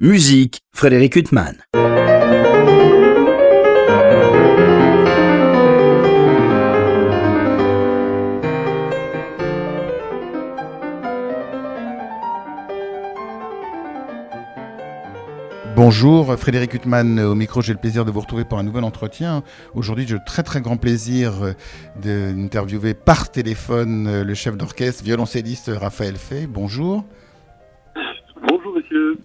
Musique, Frédéric Huttman. Bonjour, Frédéric Huttman au micro. J'ai le plaisir de vous retrouver pour un nouvel entretien. Aujourd'hui, j'ai le très très grand plaisir d'interviewer par téléphone le chef d'orchestre, violoncelliste Raphaël Fay. Bonjour.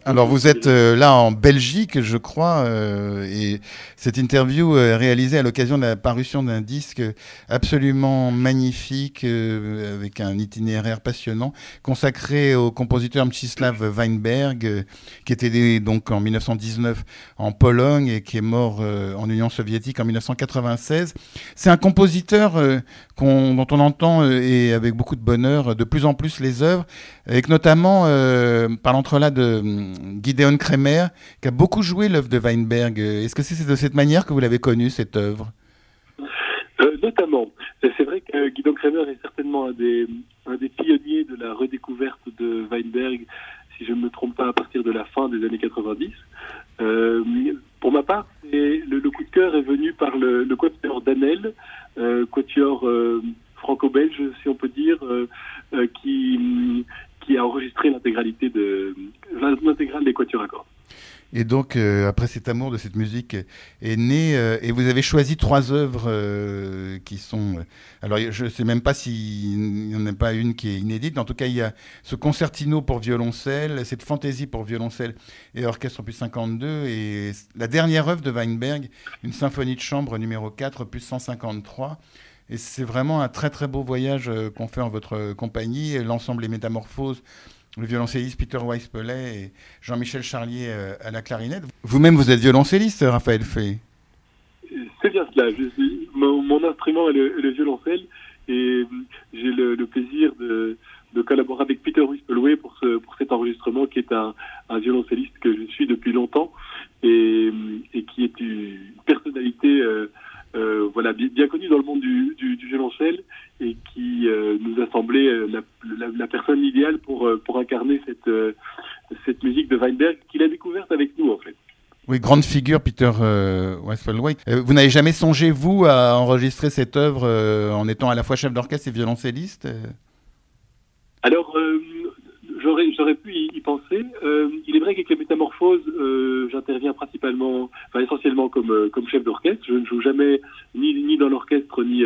Alors vous êtes euh, là en Belgique, je crois, euh, et cette interview est réalisée à l'occasion de la parution d'un disque absolument magnifique, euh, avec un itinéraire passionnant, consacré au compositeur Mstislav Weinberg, qui était né donc en 1919 en Pologne et qui est mort en Union soviétique en 1996. C'est un compositeur dont on entend, et avec beaucoup de bonheur, de plus en plus les œuvres, avec notamment, par l'entrelac de Gideon Kremer, qui a beaucoup joué l'œuvre de Weinberg. Est-ce que c'est de cette manière que vous l'avez connue, cette œuvre? Euh, Notamment. C'est vrai que Gideon Kremer est certainement un des, pionniers de la redécouverte de Weinberg, si je ne me trompe pas, à partir de la fin des années 90. Euh, pour ma part, le, coup de cœur est venu par le, le quatuor Danel, euh, quatuor franco-belge, si on peut dire, qui, qui a enregistré l'intégralité de l'intégrale des Quatuors à cordes. Et donc, euh, après cet amour de cette musique est né, euh, et vous avez choisi trois œuvres euh, qui sont. alors, je ne sais même pas s'il n'y en a pas une qui est inédite. En tout cas, il y a ce concertino pour violoncelle, cette fantaisie pour violoncelle et orchestre plus 52, et la dernière œuvre de Weinberg, une symphonie de chambre numéro 4, plus 153. Et c'est vraiment un très très beau voyage euh, qu'on fait en votre compagnie. L'ensemble des métamorphoses, le violoncelliste Peter Weispellet et Jean-Michel Charlier euh, à la clarinette. Vous-même, vous êtes violoncelliste, Raphaël Fay C'est bien cela. mon, instrument est le, violoncelle et j'ai le, plaisir de, collaborer avec Peter Wispelway pour, ce, pour cet enregistrement qui est un, violoncelliste que je suis depuis longtemps et, qui est une personnalité euh, euh, voilà, bien, connu dans le monde du, du, du violoncelle et qui euh, nous a semblé euh, la, la, la, personne idéale pour, pour incarner cette, cette musique de Weinberg qu'il a découverte avec nous en fait. Oui, grande figure, Peter euh, vous n'avez jamais songé, vous, à enregistrer cette œuvre en étant à la fois chef d'orchestre et violoncelliste Alors, j'aurais pu y, penser. Euh, il est vrai qu'avec les métamorphoses, euh, j'interviens principalement, enfin essentiellement comme, euh, chef d'orchestre. Je ne joue jamais ni, dans l'orchestre ni,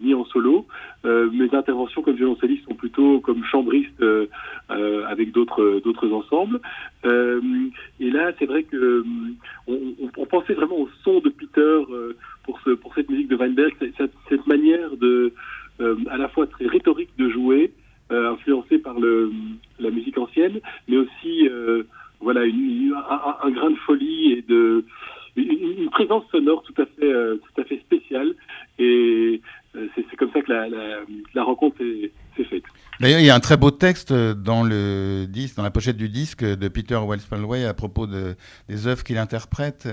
ni en solo. mes interventions comme violoncelliste sont plutôt comme chambriste avec d'autres d'autres ensembles. et là, c'est vrai que on, pensait vraiment au son de Peter pour, pour cette musique de Weinberg, cette, cette manière de à la fois très rhétorique de jouer, euh, influencé par le, la musique ancienne, mais aussi euh, voilà un, grain de folie et de une, présence sonore tout à fait euh, tout à fait spéciale. Et c'est comme ça que la, la, la rencontre s'est faite. D'ailleurs, il y a un très beau texte dans le disque, dans la pochette du disque de Peter Wellspalway à propos de, des œuvres qu'il interprète.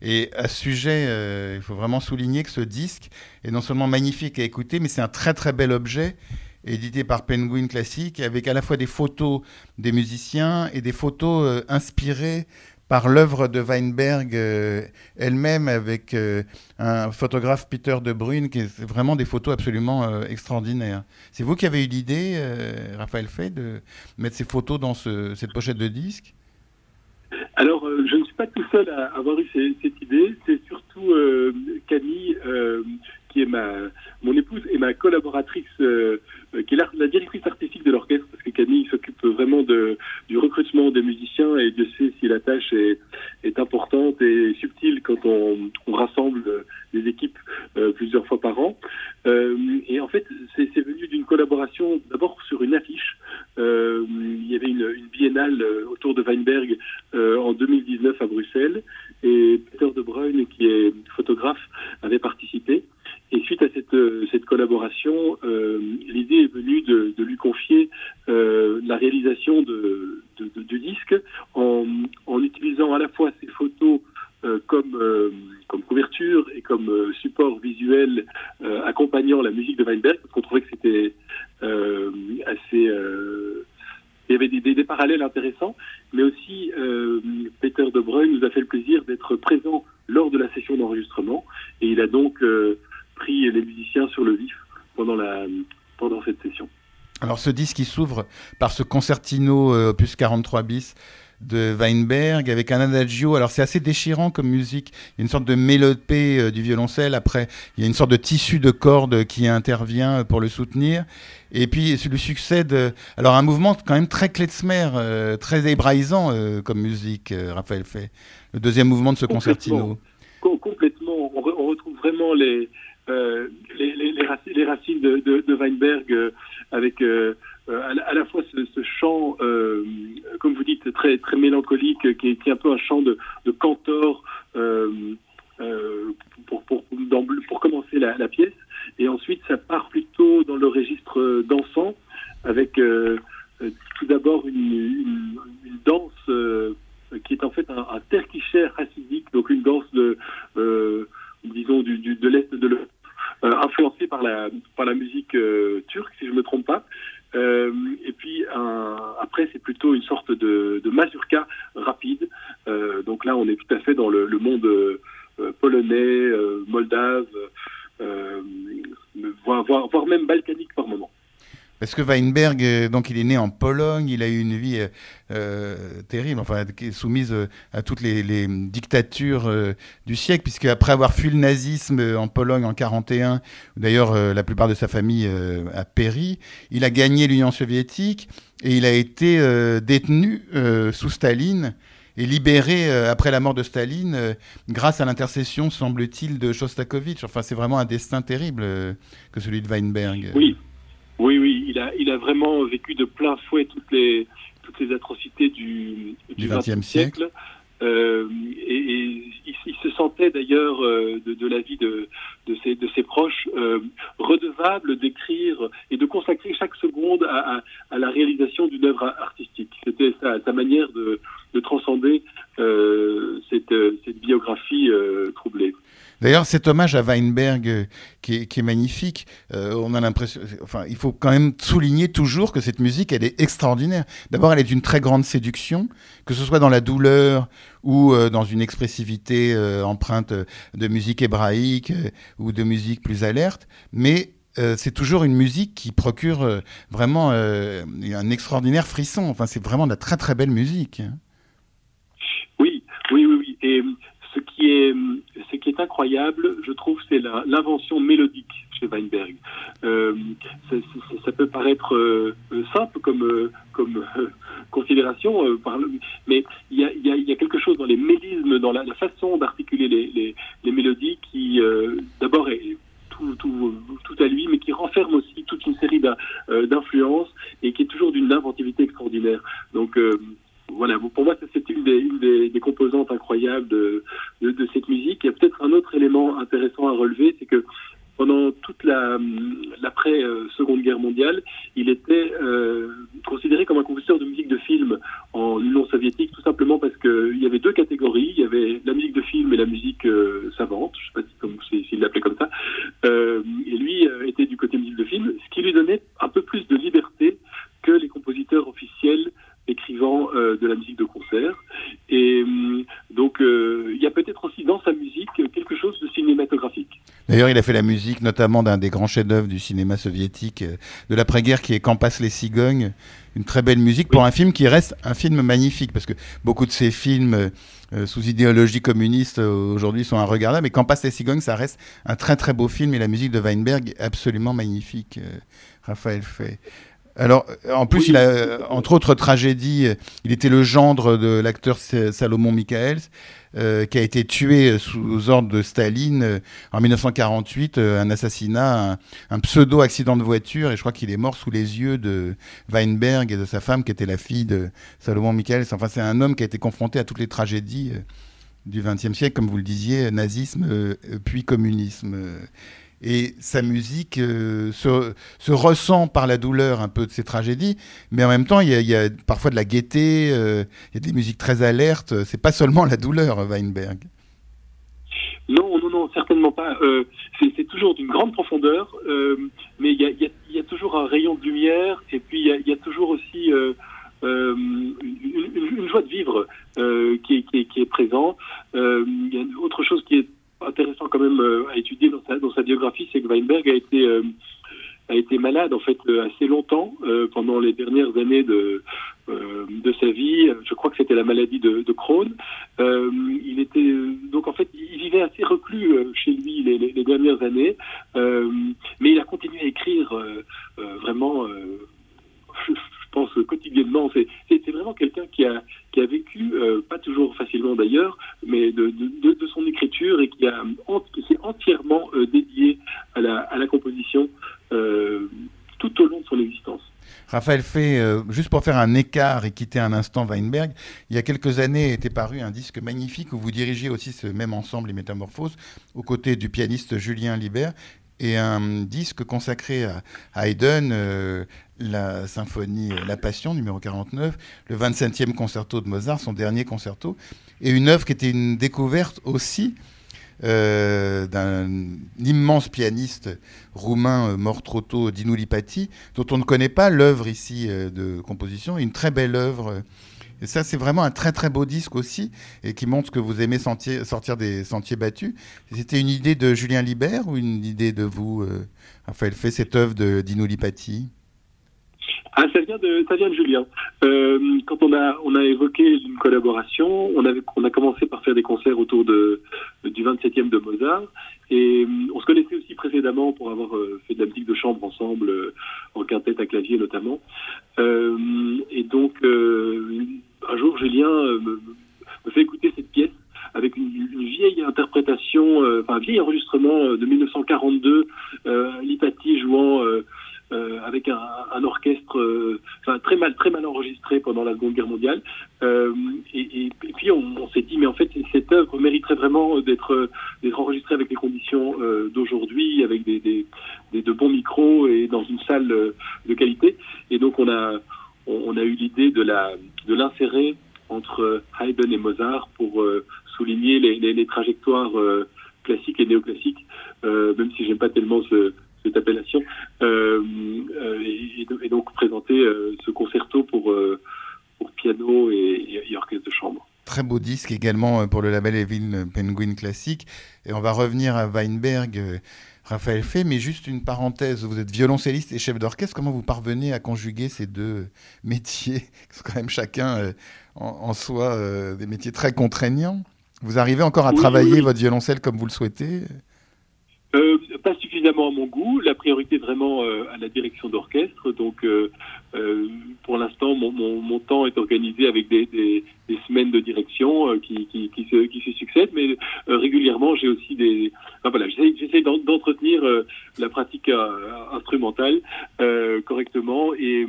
Et à ce sujet, il faut vraiment souligner que ce disque est non seulement magnifique à écouter, mais c'est un très très bel objet édité par Penguin Classic, avec à la fois des photos des musiciens et des photos euh, inspirées par l'œuvre de Weinberg euh, elle-même, avec euh, un photographe Peter De Bruyne, qui est vraiment des photos absolument extraordinaires. C'est vous qui avez eu l'idée, Raphaël Fay, de mettre ces photos dans cette pochette de disque? Alors, je ne suis pas tout seul à avoir eu cette idée. C'est surtout Camille qui est ma, mon épouse et ma collaboratrice, qui est la, directrice artistique de l'orchestre, parce que Camille s'occupe vraiment du recrutement des musiciens et Dieu sait si la tâche est, importante et subtile quand on, rassemble des équipes euh, plusieurs fois par an. et en fait, c'est venu d'une collaboration d'abord sur une affiche. il y avait une, une biennale autour de Weinberg en 2019 à Bruxelles et Peter De Bruyne, qui est photographe, avait participé. Et suite à cette, euh, collaboration, euh, l'idée est venue de, de lui confier euh, la réalisation de, de, de, de disque en, utilisant à la fois ses photos comme, couverture et comme support visuel accompagnant la musique de Weinberg, parce qu'on trouvait que c'était assez il y avait des, parallèles intéressants, mais aussi nous a fait le plaisir d'être présent lors de la session d'enregistrement. Et il a donc sur le vif pendant, la, pendant cette session. Alors ce disque qui s'ouvre par ce concertino opus 43 bis de Weinberg avec un adagio. Alors c'est assez déchirant comme musique. Il y a une sorte de mélopée euh, du violoncelle. Après, il y a une sorte de tissu de cordes qui intervient pour le soutenir. Et puis lui succède alors un mouvement quand même très klezmer, euh, très hébraïsant euh, comme musique. Raphaël fait le deuxième mouvement de ce concertino. Complètement. On, retrouve vraiment les les, les, racines, de, Weinberg avec euh, à, la fois ce, chant, euh, comme vous dites, très très mélancolique, qui est, un peu un chant de, de cantor euh, pour, pour, commencer la, pièce, et ensuite ça part plutôt dans le registre dansant, avec tout d'abord une, danse qui est en fait un, un terquicher hassidique, donc une danse de, disons, du, de l'Est de l'Europe, influencée par la, par la musique turque, si je ne me trompe pas. Euh, et puis après, c'est plutôt une sorte de, de mazurka rapide. Euh, donc là, on est tout à fait dans le, monde euh, polonais, moldave, voire, voire, même balkanique par moment. Parce que Weinberg, euh, donc il est né en Pologne, il a eu une vie euh, euh terrible, enfin soumise euh, à toutes les, les dictatures du siècle, puisque après avoir fui le nazisme en Pologne en 41, d'ailleurs la plupart de sa famille a péri, il a gagné l'Union soviétique et il a été détenu sous Staline et libéré après la mort de Staline grâce à l'intercession, semble-t-il, de Shostakovich. Enfin, c'est vraiment un destin terrible que celui de Weinberg. Oui. Oui, oui, il a, il a vraiment vécu de plein fouet toutes les, toutes les atrocités du, du XXe siècle. Euh, et, il, se sentait d'ailleurs euh, de, de, la vie de, de, ses, de ses proches euh, redevable d'écrire et de consacrer chaque seconde à, à, à la réalisation d'une œuvre artistique. C'était sa, sa, manière de, de transcender euh, cette, cette, biographie euh, troublée. D'ailleurs, cet hommage à Weinberg euh, qui, est, qui, est, magnifique, euh, on a l'impression, enfin, il faut quand même souligner toujours que cette musique, elle est extraordinaire. D'abord, elle est d'une très grande séduction, que ce soit dans la douleur ou euh, dans une expressivité euh, empreinte de musique hébraïque euh, ou de musique plus alerte, mais c'est toujours une musique qui procure vraiment un extraordinaire frisson. Enfin, c'est vraiment de la très très belle musique. Oui, oui, oui, oui. Et ce qui est ce qui est incroyable, je trouve, c'est l'invention mélodique chez Weinberg. Euh, ça, peut paraître euh, simple comme, considération, mais il y a, quelque chose dans les mélismes, dans la, façon d'articuler les, mélodies qui, euh, d'abord, est tout, tout, à lui, mais qui renferme aussi toute une série d'influences et qui est toujours d'une inventivité extraordinaire. Donc, voilà, pour moi, c'est une, des, une des, des, composantes incroyables de, de, de cette musique. Il y a peut-être un autre élément intéressant à relever, c'est que pendant toute l'après-Seconde Guerre mondiale, il était euh, considéré comme un compositeur de musique de film en Union soviétique, tout simplement parce qu'il y avait deux catégories. Il y avait la musique de film et la musique euh, savante, je ne sais pas s'il si, l'appelait comme ça. Euh, et lui euh, était du côté musique de film, ce qui lui donnait un peu plus de liberté que les compositeurs officiels écrivant euh, de la musique de concert. Et euh, donc, euh, il y a peut-être aussi dans sa musique quelque chose de cinématographique. D'ailleurs, il a fait la musique notamment d'un des grands chefs-d'œuvre du cinéma soviétique de l'après-guerre qui est Quand passent les cigognes. Une très belle musique pour un film qui reste un film magnifique parce que beaucoup de ces films sous idéologie communiste aujourd'hui sont regarder Mais Quand passent les cigognes, ça reste un très très beau film et la musique de Weinberg est absolument magnifique. Raphaël Fay. Alors, en plus, il a, entre autres tragédies, il était le gendre de l'acteur Salomon Michaels, euh, qui a été tué sous ordre de Staline euh, en 1948, euh, un assassinat, un, un, pseudo accident de voiture, et je crois qu'il est mort sous les yeux de Weinberg et de sa femme, qui était la fille de Salomon Michaels. Enfin, c'est un homme qui a été confronté à toutes les tragédies du XXe siècle, comme vous le disiez, nazisme, puis communisme. Et sa musique euh, se, se, ressent par la douleur un peu de ces tragédies, mais en même temps, il y a, parfois de la gaieté, euh, il y a des musiques très alertes. C'est pas seulement la douleur, Weinberg. Non, non, non, certainement pas. Euh, c'est toujours d'une grande profondeur, mais il y a, toujours un rayon de lumière, et puis il y a, toujours aussi une, joie de vivre qui, est, présente. il y a autre chose qui est intéressant quand même à étudier dans sa, biographie, c'est que Weinberg a été été malade en fait assez longtemps pendant les dernières années de sa vie. Je crois que c'était la maladie de, de Crohn. il était donc en fait il vivait assez reclus chez lui les, dernières années, mais il a continué à écrire vraiment je, pense quotidiennement. C'est vraiment quelqu'un qui a, vécu, euh, toujours facilement d'ailleurs, mais de, son écriture et qui, s'est entièrement euh, dédié à la, composition euh, tout au long de son existence. Raphaël Fay, juste pour faire un écart et quitter un instant Weinberg, il y a quelques années était paru un disque magnifique où vous dirigez aussi ce même ensemble, les Métamorphoses, aux côtés du pianiste Julien Libert, et un disque consacré à Haydn, euh, la symphonie euh, La Passion, numéro 49, le 25e concerto de Mozart, son dernier concerto, et une œuvre qui était une découverte aussi euh, d'un immense pianiste roumain mort trop tôt, Dinu Lipati, dont on ne connaît pas l'œuvre ici de composition, une très belle œuvre et ça, c'est vraiment un très très beau disque aussi, et qui montre que vous aimez sortir des sentiers battus. C'était une idée de Julien Libert ou une idée de vous, euh, Raphaël fait cette œuvre de Dino Lipati? Ah, ça vient de, ça vient de Julien. Euh, quand on a, on a évoqué une collaboration, on, avait, on a commencé par faire des concerts autour de, du 27e de Mozart. Et euh, on se connaissait aussi précédemment pour avoir euh, fait de la musique de chambre ensemble, en quintette à clavier notamment. et donc, un jour, Julien me, me, fait écouter cette pièce avec une, une vieille interprétation, enfin un vieil enregistrement de 1942, Lipati jouant euh, avec un, un orchestre euh, enfin, très mal très mal enregistré pendant la Seconde Guerre mondiale. Euh, et, et, et, puis on, s'est dit mais en fait cette œuvre mériterait vraiment d'être enregistrée avec les conditions d'aujourd'hui, avec des, des, des, de bons micros et dans une salle de qualité. Et donc on a on a eu l'idée de la de l'insérer entre Haydn et Mozart pour souligner les, les, trajectoires classiques et néoclassiques, même si j'aime pas tellement ce cette appellation, euh, euh, et, donc présenter euh, ce concerto pour, pour piano et, orchestre de chambre. Très beau disque également pour le label Evil Penguin Classique. Et on va revenir à Weinberg, Raphaël Fay, mais juste une parenthèse. Vous êtes violoncelliste et chef d'orchestre. Comment vous parvenez à conjuguer ces deux métiers, qui sont quand même chacun en, soi des métiers très contraignants Vous arrivez encore à travailler votre violoncelle comme vous le souhaitez euh, pas suffisamment à mon goût. La priorité vraiment euh, à la direction d'orchestre. Donc, euh, pour l'instant, mon, temps est organisé avec des, semaines de direction qui, se, succèdent, mais régulièrement, j'ai aussi des. Voilà, j'essaie d'entretenir la pratique instrumentale correctement. Et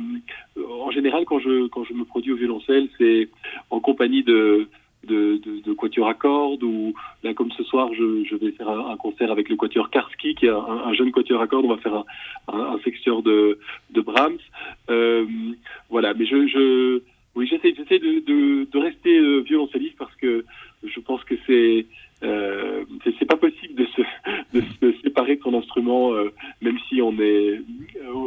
en général, quand je me produis au violoncelle, c'est en compagnie de de, de, de quatuor à cordes ou là comme ce soir je, je vais faire un, concert avec le quatuor Karski qui est un, un, jeune quatuor à cordes. On va faire un, un, un sexteur de, de Brahms. Euh, voilà mais je, je oui j'essaie j'essaie de, de, de, rester euh, violoncelliste parce que je pense que c'est euh, c'est pas possible de se, de se séparer de son instrument euh, même si on est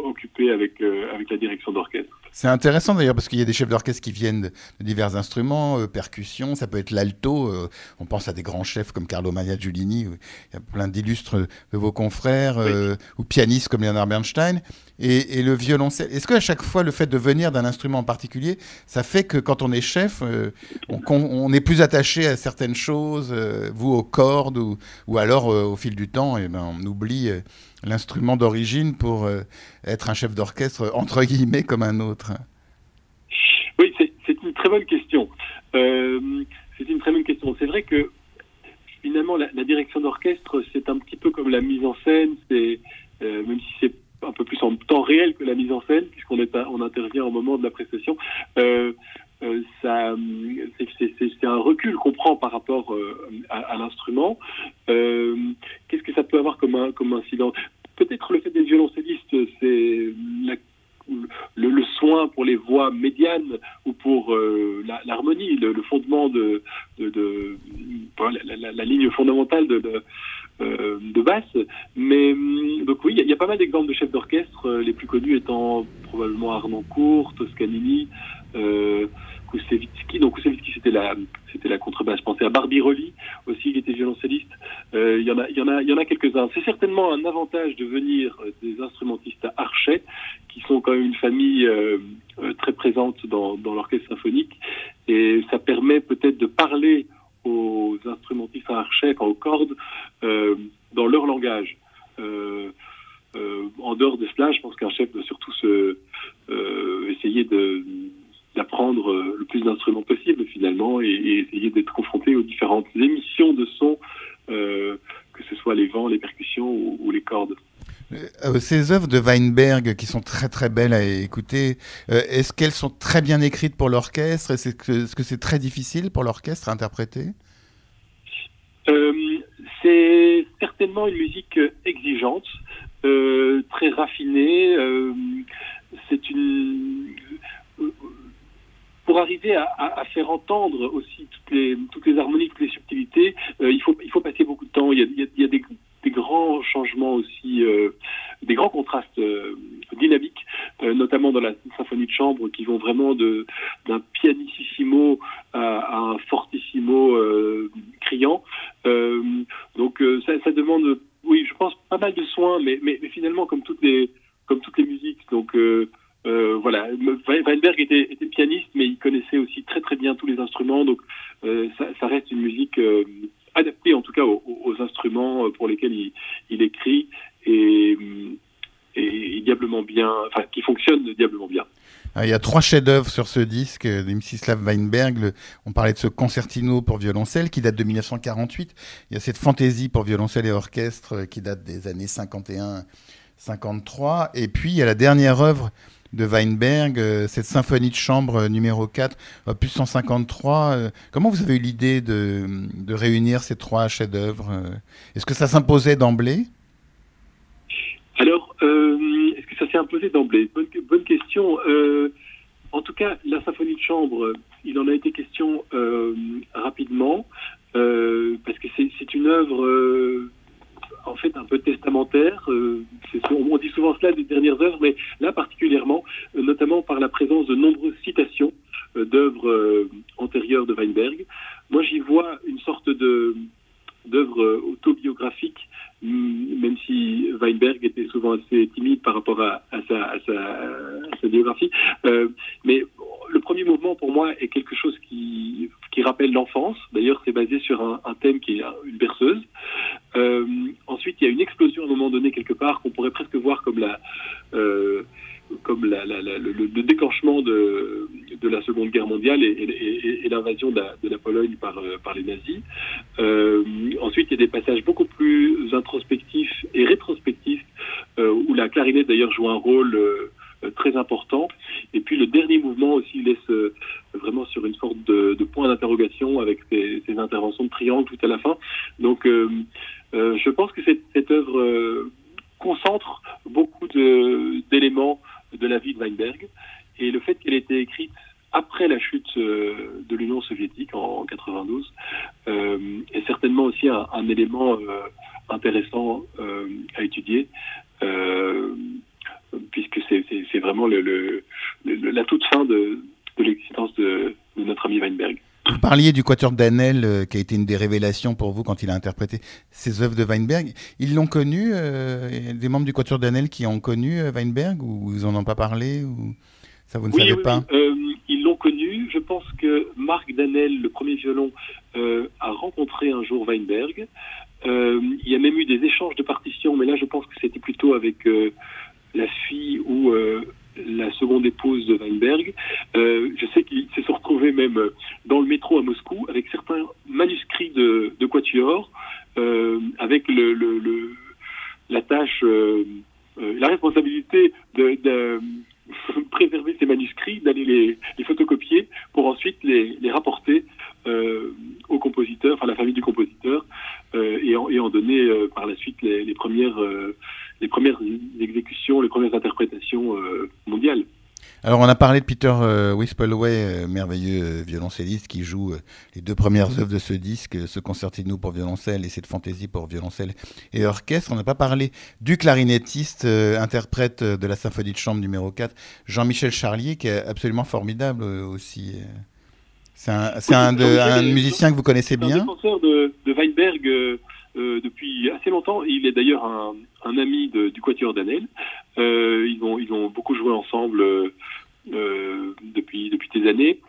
occupé avec euh, avec la direction d'orchestre c'est intéressant d'ailleurs parce qu'il y a des chefs d'orchestre qui viennent de, divers instruments, euh, percussions, ça peut être l'alto. Euh, on pense à des grands chefs comme Carlo Maria Giulini, il y a plein d'illustres de vos confrères, euh, ou pianistes comme Leonard Bernstein. Et, et le violoncelle, est-ce qu'à chaque fois le fait de venir d'un instrument en particulier, ça fait que quand on est chef, euh, on, on, est plus attaché à certaines choses, euh, vous aux cordes, ou, ou alors au fil du temps, et eh ben, on oublie l'instrument d'origine pour euh, être un chef d'orchestre, entre guillemets, comme un autre Oui, c'est une très bonne question. Euh, c'est une très bonne question. C'est vrai que finalement, la, direction d'orchestre, c'est un petit peu comme la mise en scène, euh, même si c'est un peu plus en temps réel que la mise en scène, puisqu'on on intervient au moment de la prestation. Euh, c'est un recul qu'on prend par rapport euh, à, l'instrument. Euh, Qu'est-ce que ça peut avoir comme, un, comme incident? Peut-être le fait des violoncellistes, c'est le, soin pour les voix médianes ou pour l'harmonie, le, fondement de, la, ligne fondamentale de, basse. Mais donc oui, il y, y, a pas mal d'exemples de chefs d'orchestre, les plus connus étant probablement Arnoncourt, Toscanini, Kusevitsky. Donc Kusevitsky, c'était la, c'était la contrebasse. Je pensais à Barbirolli aussi, qui était violoncelliste. Il y en a, il y en a, il y en a quelques-uns. C'est certainement un avantage de venir des instrumentistes à Archet, qui sont quand même une famille très présente dans, dans l'orchestre symphonique, et ça permet peut-être de parler aux instrumentistes à archet, aux cordes, euh, dans leur langage. Euh, euh, en dehors de cela, je pense qu'un chef doit surtout se, essayer de d'apprendre le plus d'instruments possible finalement et, essayer d'être confronté aux différentes émissions de son, que ce soit les vents, les percussions ou les cordes. Euh, ces œuvres de Weinberg qui sont très très belles à écouter, euh, est-ce qu'elles sont très bien écrites pour l'orchestre? Est-ce que c'est très difficile pour l'orchestre à interpréter? Euh, C'est certainement une musique exigeante, très raffinée. c'est une pour arriver à, faire entendre aussi toutes les, toutes harmonies, toutes les subtilités, il, faut, il faut passer beaucoup de temps. Il y a, des grands changements aussi, euh, des grands contrastes euh, dynamiques, euh, notamment dans la symphonie de chambre, qui vont vraiment d'un pianissimo à, un fortissimo criant. donc ça, demande, oui, je pense pas mal de soins, mais, mais, finalement comme toutes les comme toutes les musiques. Donc voilà, Weinberg était, pianiste, mais il connaissait aussi très très bien tous les instruments. Donc ça, ça, reste une musique adapté en tout cas aux, instruments euh, pour lesquels il, écrit et, et, diablement bien, enfin qui fonctionne diablement bien. Ah, il y a trois chefs-d'œuvre sur ce disque de Mstislav Weinberg. on parlait de ce concertino pour violoncelle qui date de 1948. Il y a cette fantaisie pour violoncelle et orchestre euh, qui date des années 51-53. Et puis il y a la dernière œuvre de Weinberg, euh, cette symphonie de chambre euh, numéro 4, opus 153. Euh, comment vous avez eu l'idée de, réunir ces trois chefs-d'œuvre Est-ce que ça s'imposait d'emblée? Alors, est-ce que ça s'est imposé d'emblée? Bonne, question. en tout cas, la symphonie de chambre, il en a été question rapidement, parce que c'est une œuvre en fait un peu testamentaire. Euh, on dit souvent cela des dernières œuvres, mais là particulièrement, euh, notamment par la présence de nombreuses citations euh, d'œuvres antérieures de Weinberg. Moi, j'y vois une sorte de d'œuvre autobiographique, mm, même si Weinberg était souvent assez timide par rapport à, sa, biographie. mais le premier mouvement, pour moi, est quelque chose qui, rappelle l'enfance. D'ailleurs, c'est basé sur un, thème qui est une berceuse. Euh, ensuite, il y a une explosion à un moment donné quelque part qu'on pourrait presque voir comme la, euh, comme le, le, déclenchement de, la Seconde Guerre mondiale et, l'invasion de, la Pologne par, euh, les nazis. Euh, ensuite, il y a des passages beaucoup plus introspectifs et rétrospectifs euh, où la clarinette d'ailleurs joue un rôle très important. Et puis le dernier mouvement aussi laisse vraiment sur une sorte de, point d'interrogation avec ces, interventions de triangle tout à la fin. Donc je pense que cette, œuvre concentre beaucoup d'éléments de, la vie de Weinberg. Et le fait qu'elle ait été écrite après la chute de l'Union soviétique en, 92 euh, est certainement aussi un, élément euh, intéressant euh, à étudier. Euh, puisque c'est vraiment la toute fin de, l'existence de, notre ami Weinberg. Vous parliez du Quatuor Danel, euh, qui a été une des révélations pour vous quand il a interprété ces œuvres de Weinberg. Ils l'ont connu, euh, des membres du Quatuor Danel qui ont connu euh, Weinberg, ou ils n'en ont pas parlé, ou ça vous ne savez pas Ils l'ont connu. Je pense que Marc Danel, le premier violon, a rencontré un jour Weinberg. il y a même eu des échanges de partitions, mais là je pense que c'était plutôt avec la fille ou la seconde épouse de Weinberg. Euh, je sais qu'ils se sont retrouvés même dans le métro à Moscou avec certains manuscrits de, de Quatuor, euh, avec le, le, le, la tâche, euh, euh, la responsabilité de, de préserver ces manuscrits, d'aller les, les, photocopier pour ensuite les, rapporter euh, au compositeur, enfin la famille du compositeur, euh, et, en, donner par la suite les, premières les premières exécutions, les premières interprétations euh, mondiales. Alors on a parlé de Peter euh, Wispelway, euh, merveilleux euh, violoncelliste qui joue les deux premières œuvres de ce disque, ce concertino pour violoncelle et cette fantaisie pour violoncelle et orchestre. On n'a pas parlé du clarinettiste, interprète de la symphonie de chambre numéro 4, Jean-Michel Charlier, qui est absolument formidable aussi. C'est un, musicien que vous connaissez bien. Un défenseur de, de Weinberg depuis assez longtemps. Il est d'ailleurs un, ami du Quatuor d'Anel. ils, ont, ils ont beaucoup joué ensemble euh, depuis des années.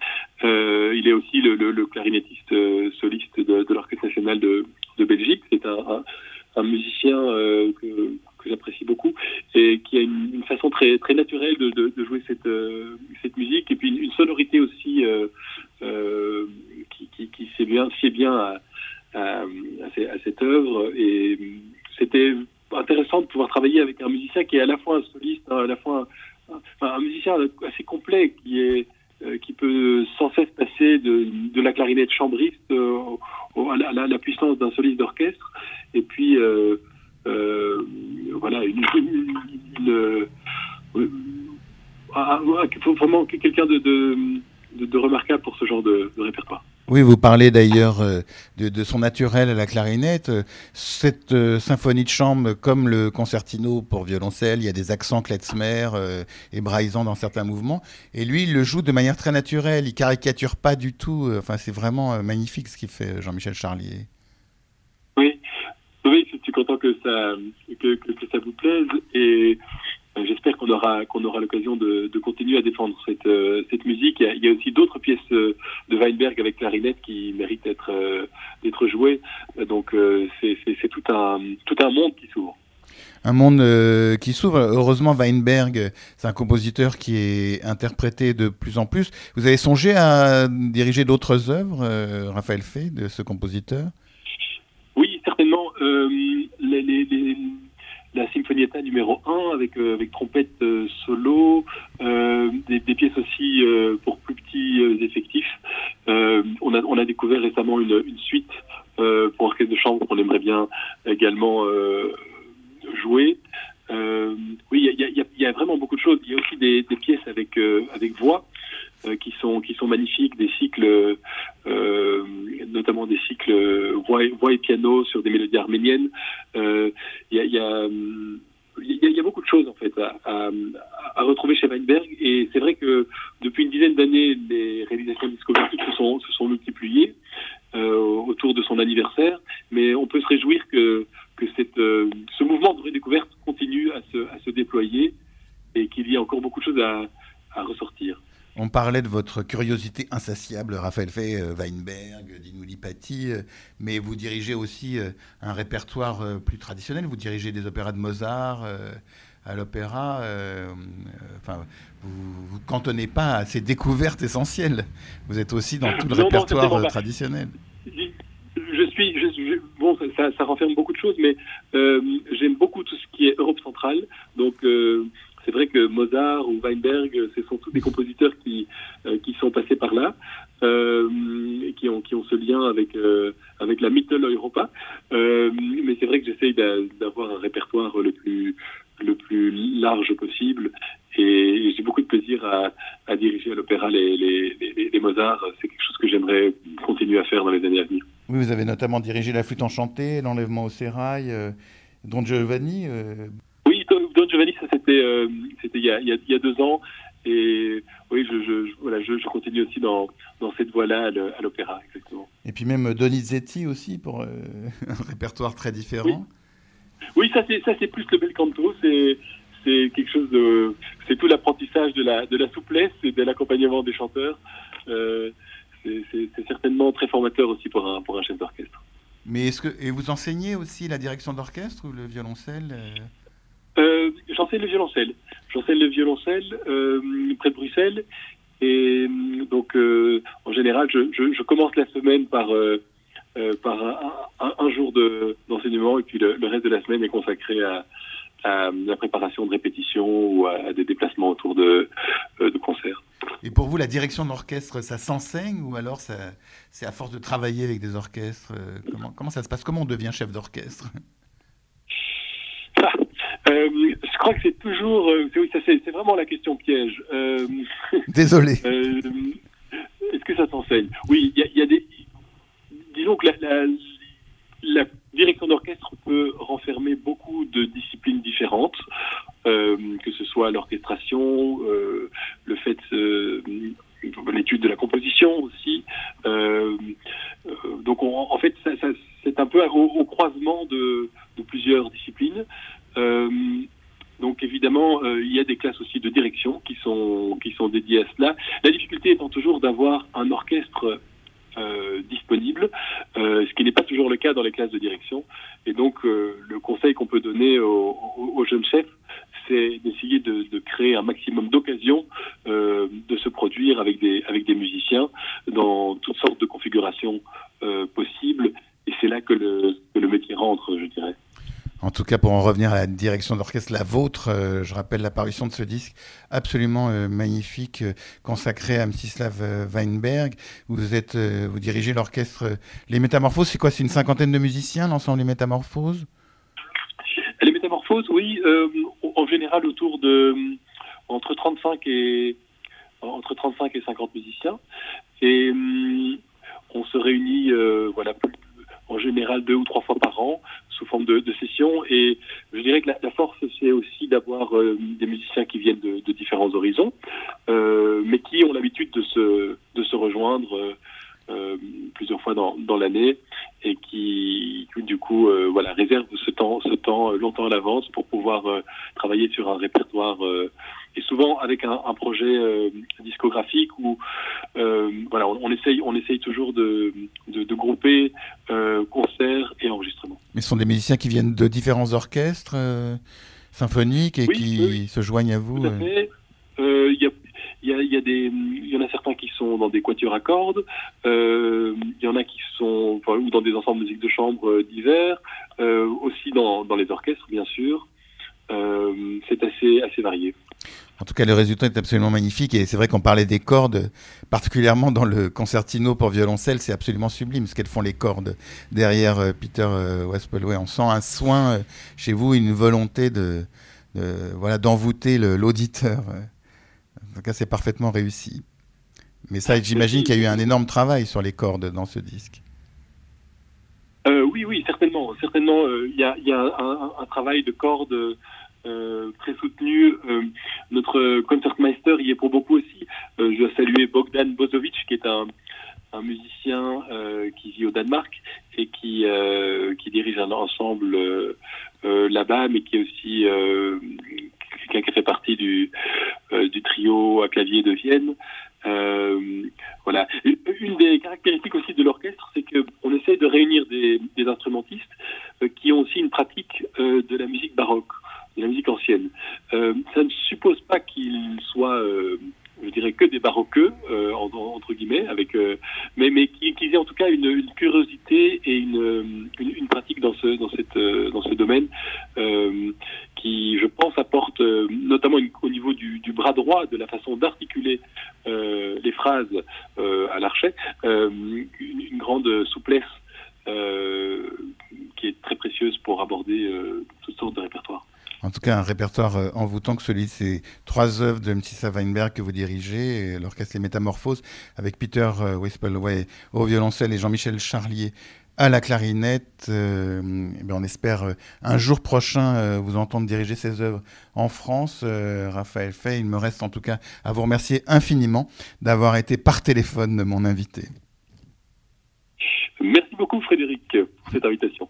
Euh, il est aussi le, clarinettiste euh, soliste de, l'Orchestre national de, Belgique. C'est un, musicien euh, que, j'apprécie beaucoup et qui a une, façon très naturelle de, jouer cette euh, musique et puis une, sonorité aussi qui, qui, qui sied bien à, à, cette œuvre et c'était intéressant de pouvoir travailler avec un musicien qui est à la fois un soliste, hein, à la fois un, musicien assez complet qui est euh, qui peut sans cesse passer de, de la clarinette chambriste euh, à, la, puissance d'un soliste d'orchestre et puis euh, euh voilà une, une, vraiment quelqu'un de, de, remarquable pour ce genre de répertoire. Oui, vous parlez d'ailleurs euh, de, son naturel à la clarinette. Cette euh, symphonie de chambre, comme le concertino pour violoncelle, il y a des accents klezmer euh, et braisants dans certains mouvements. Et lui, il le joue de manière très naturelle. Il caricature pas du tout. Euh, enfin, c'est vraiment euh, magnifique ce qu'il fait, Jean-Michel Charlier. Oui, oui, je suis content que ça, que, ça vous plaise. Et euh, j'espère qu'on aura qu'on aura l'occasion de, de, continuer à défendre cette, euh, cette musique. Il y, a, il y, a, aussi d'autres pièces euh, de Weinberg avec clarinette qui méritent d'être d'être jouées. Donc c'est tout un tout un monde qui s'ouvre. Un monde euh, qui s'ouvre. Heureusement, Weinberg, c'est un compositeur qui est interprété de plus en plus. Vous avez songé à diriger d'autres œuvres, euh, Raphaël Fay, de ce compositeur? Oui, certainement. Euh, les, les, les, la Sinfonietta numéro 1 avec, euh, avec trompette euh, solo, euh, des, pièces aussi euh, pour plus petits effectifs. on, a, on a découvert récemment une, suite pour orchestre de chambre qu'on aimerait bien également jouer. oui, il y a, vraiment beaucoup de choses. Il y a aussi des, pièces avec, avec voix. Qui sont qui sont magnifiques, des cycles, notamment des cycles voix, voix et piano sur des mélodies arméniennes. Euh, il y a, y a beaucoup de choses en fait à, retrouver chez Weinberg et c'est vrai que depuis une dizaine d'années les réalisations discographiques se sont multipliées euh, autour de son anniversaire mais on peut se réjouir que euh, ce mouvement de redécouverte continue à se déployer et qu'il y a encore beaucoup de choses à ressortir. On parlait de votre curiosité insatiable, Raphaël Fay, euh, Weinberg, Dino Lipati, euh, mais vous dirigez aussi euh, un répertoire plus traditionnel. Vous dirigez des opéras de Mozart à l'opéra. Enfin, vous vous cantonnez pas à ces découvertes essentielles. Vous êtes aussi dans tout le non, répertoire non, traditionnel. Je suis, je suis bon, ça, ça, renferme beaucoup de choses, mais j'aime beaucoup tout ce qui est Europe centrale. Donc c'est vrai que Mozart ou Weinberg, ce sont tous des compositeurs qui euh, qui sont passés par là, euh, et qui ont qui ont ce lien avec euh, avec la Mittel Europa. Euh, mais c'est vrai que j'essaye d'avoir un répertoire le plus le plus large possible, et j'ai beaucoup de plaisir à, à diriger à l'opéra les, les, les, les Mozart. C'est quelque chose que j'aimerais continuer à faire dans les années à venir. Oui, vous avez notamment dirigé La Flûte enchantée, L'enlèvement au sérail, euh, Don Giovanni. Euh... Giovanni, ça c'était euh, c'était il, il, il, y a deux ans. Et oui, je, je, voilà, je, je continue aussi dans, dans cette voie-là à l'opéra, exactement. Et puis même Donizetti aussi, pour euh, un répertoire très différent. Oui, oui ça c'est plus le bel canto, c'est c'est quelque chose de c'est tout l'apprentissage de la de la souplesse et de l'accompagnement des chanteurs euh, c'est certainement très formateur aussi pour un pour un chef d'orchestre mais est-ce que et vous enseignez aussi la direction d'orchestre ou le violoncelle euh... Euh, J'enseigne le violoncelle. J'enseigne le violoncelle euh, près de Bruxelles. Et donc, euh, en général, je, commence la semaine par, un, jour d'enseignement, de, et puis le, reste de la semaine est consacré à, la préparation de répétitions ou à, des déplacements autour de, concerts. Et pour vous, la direction d'orchestre, ça s'enseigne ou alors c'est à force de travailler avec des orchestres comment ça se passe? Comment on devient chef d'orchestre? Euh, je crois que c'est toujours, euh, oui, ça, c'est, vraiment la question piège. Euh, Désolé. euh, est-ce que ça s'enseigne? Oui, il y a, il y a des. Disons que la, la, la direction d'orchestre peut renfermer beaucoup de disciplines différentes, euh, que ce soit l'orchestration, le fait, l'étude de la composition aussi. Euh, euh, donc, on- en fait, ça, ça, c'est un peu au, au croisement de, de plusieurs disciplines. Euh, donc évidemment, euh, il y a des classes aussi de direction qui sont qui sont dédiées à cela. La difficulté étant toujours d'avoir un orchestre euh, disponible, ce qui n'est pas toujours le cas dans les classes de direction. Et donc le conseil qu'on peut donner aux, jeunes chefs, c'est d'essayer de, créer un maximum d'occasions de se produire avec des avec des musiciens dans toutes sortes de configurations possibles. Et c'est là que le, que le métier rentre, je dirais. En tout cas, pour en revenir à la direction d'orchestre, la vôtre, euh, je rappelle l'apparition de ce disque absolument euh, magnifique euh, consacré à Mstislav Weinberg. Vous êtes, vous dirigez l'orchestre Les Métamorphoses. C'est quoi? C'est une cinquantaine de musiciens, l'ensemble des Métamorphoses? Les métamorphoses, oui, en général autour de entre 35 et entre 35 et 50 musiciens. Et on se réunit, voilà, en général deux ou trois fois par an sous forme de, de sessions. Et je dirais que la, force, c'est aussi d'avoir euh, des musiciens qui viennent de, de différents horizons, euh, mais qui ont l'habitude de se, de se rejoindre euh, plusieurs fois dans, dans l'année et qui, du coup, euh, voilà, réservent ce temps, ce temps euh, longtemps à l'avance pour pouvoir euh, travailler sur un répertoire et souvent avec un, un projet discographique où voilà, on, on essaye, on essaye toujours de, de, de grouper concerts et enregistrements. Mais ce sont des musiciens qui viennent de différents orchestres symphoniques et Oui, qui oui, se joignent à vous. Tout à fait. Il y, a, il y, a, y, a y en a certains qui sont dans des quatuors à cordes, euh, il y en a qui sont ou dans des ensembles de musique de chambre euh, divers, euh, aussi dans, dans les orchestres bien sûr. C'est assez, assez varié. En tout cas, le résultat est absolument magnifique et c'est vrai qu'on parlait des cordes, particulièrement dans le concertino pour violoncelle, c'est absolument sublime ce qu'elles font les cordes derrière Peter Westphal. On sent un soin chez vous, une volonté de, voilà d'envoûter l'auditeur. En tout cas, c'est parfaitement réussi. Mais ça, j'imagine qu'il y a eu un énorme travail sur les cordes dans ce disque. Euh, oui, oui, certainement. Certainement, euh, il y, a, il y a un, travail de cordes euh, très soutenu. Notre concertmeister y est pour beaucoup aussi. Je dois saluer Bogdan Bozovic, qui est un, un musicien qui vit au Danemark et qui, qui dirige un ensemble là-bas, mais qui est aussi quelqu'un qui fait partie du, euh, du trio à clavier de Vienne. Euh, voilà. Une des caractéristiques aussi de l'orchestre, c'est qu'on essaye de réunir des, instrumentistes euh, qui ont aussi une pratique de la musique baroque, de la musique ancienne. Ça ne suppose pas qu'ils soient, je dirais, que des baroqueux, euh, en- en- entre guillemets, avec, euh, mais, mais qui- qu'ils aient en tout cas une, une curiosité et une, euh, une, pratique dans ce, dans cette, dans ce domaine qui, je pense, apporte notamment une- au niveau du, bras droit, de la façon d'articuler les phrases à l'archet, une, une grande souplesse qui est très précieuse pour aborder toutes sortes de répertoires. En tout cas, un répertoire euh, envoûtant que celui de ces trois œuvres de Mtissa Weinberg que vous dirigez, l'orchestre Les Métamorphoses, avec Peter euh, Wispelwey au violoncelle et Jean-Michel Charlier à la clarinette. Euh, eh bien, on espère un jour prochain vous entendre diriger ces œuvres en France. Raphaël Fay, il me reste en tout cas à vous remercier infiniment d'avoir été par téléphone mon invité. Merci beaucoup Frédéric pour cette invitation.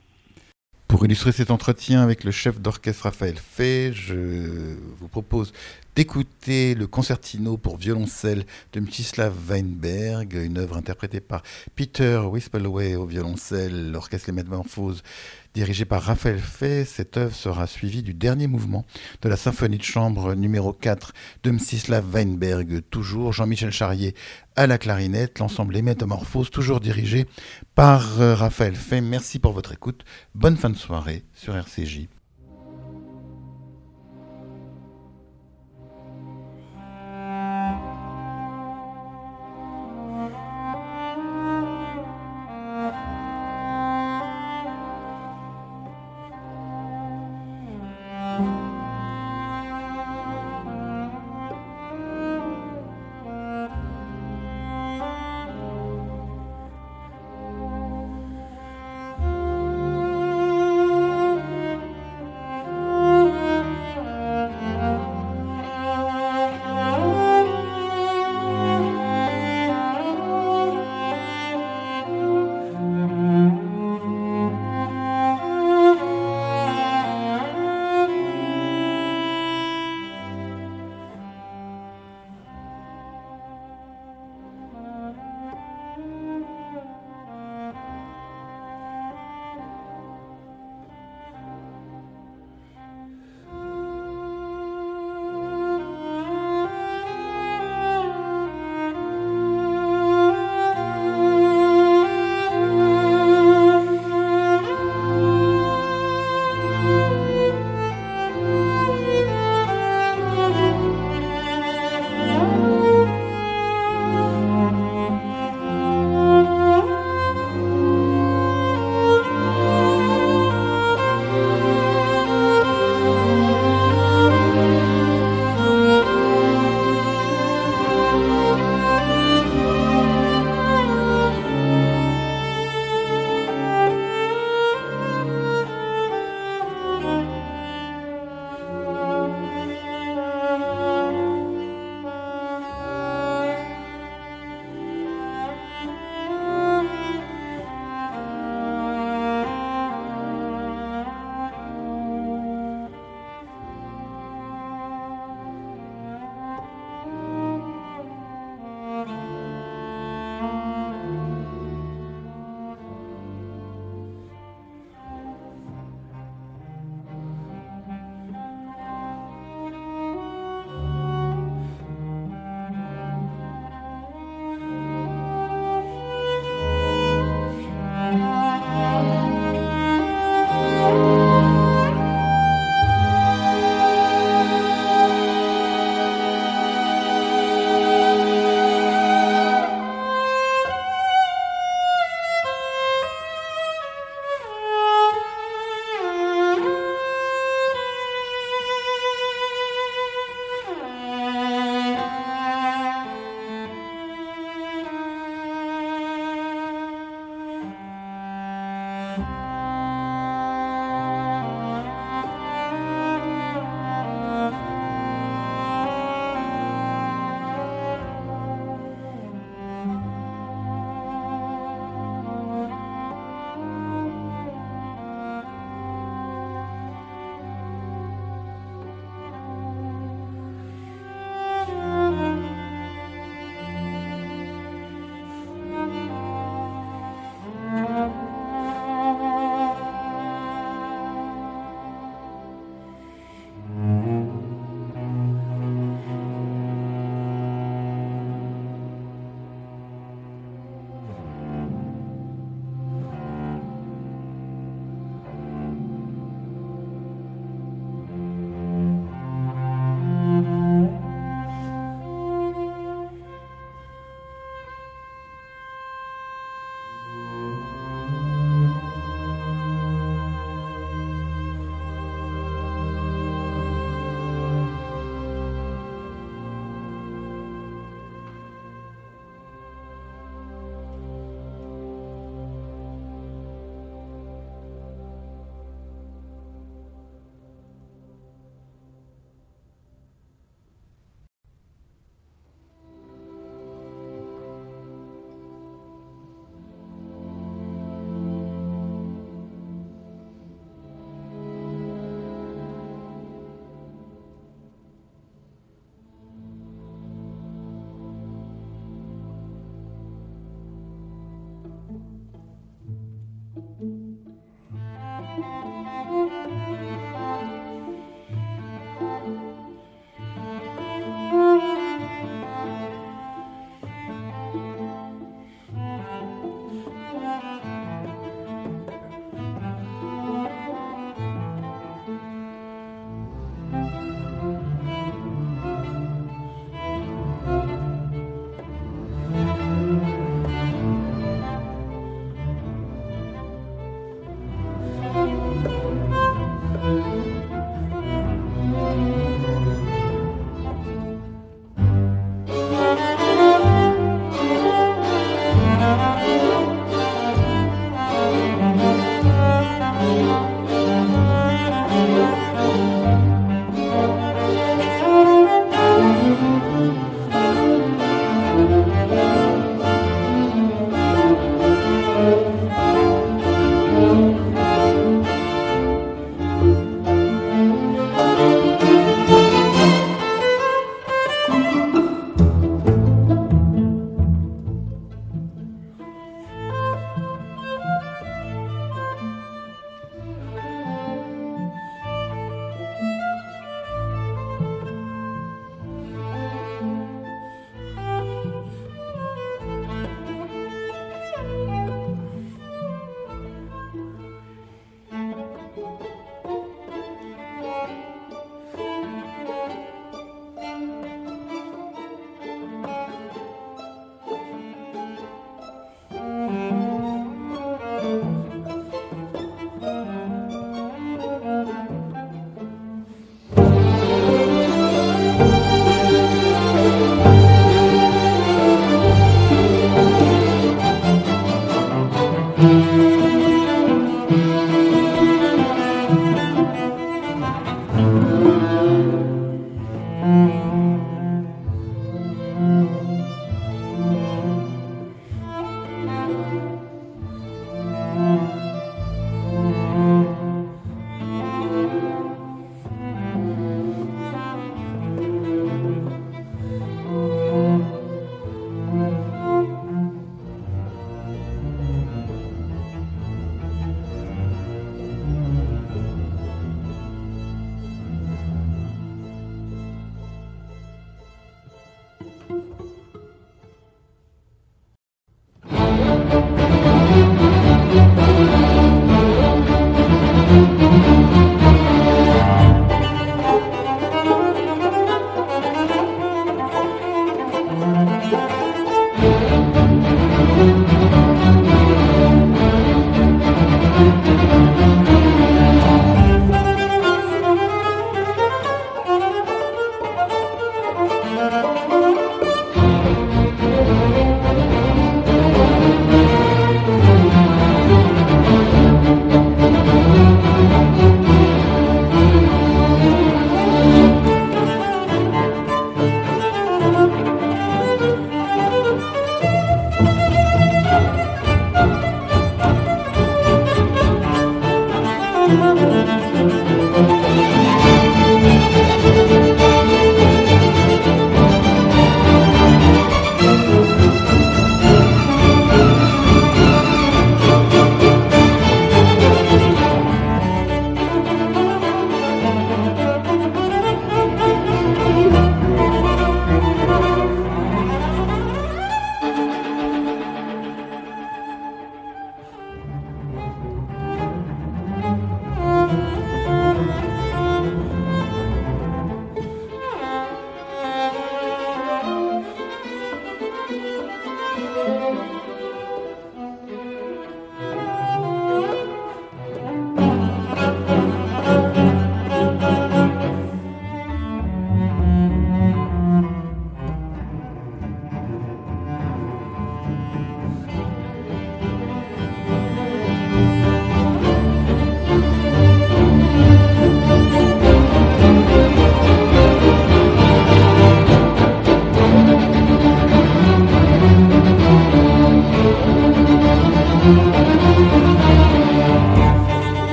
Pour illustrer cet entretien avec le chef d'orchestre Raphaël Fay, je vous propose d'écouter le concertino pour violoncelle de Mstislav Weinberg, une œuvre interprétée par Peter Wispelwey au violoncelle, l'orchestre Les Métamorphoses dirigé par Raphaël Fay. Cette œuvre sera suivie du dernier mouvement de la symphonie de chambre numéro 4 de Mstislav Weinberg, toujours Jean-Michel Charrier à la clarinette, l'ensemble Les Métamorphoses, toujours dirigé par euh, Raphaël Fay. Merci pour votre écoute. Bonne fin de soirée sur RCJ.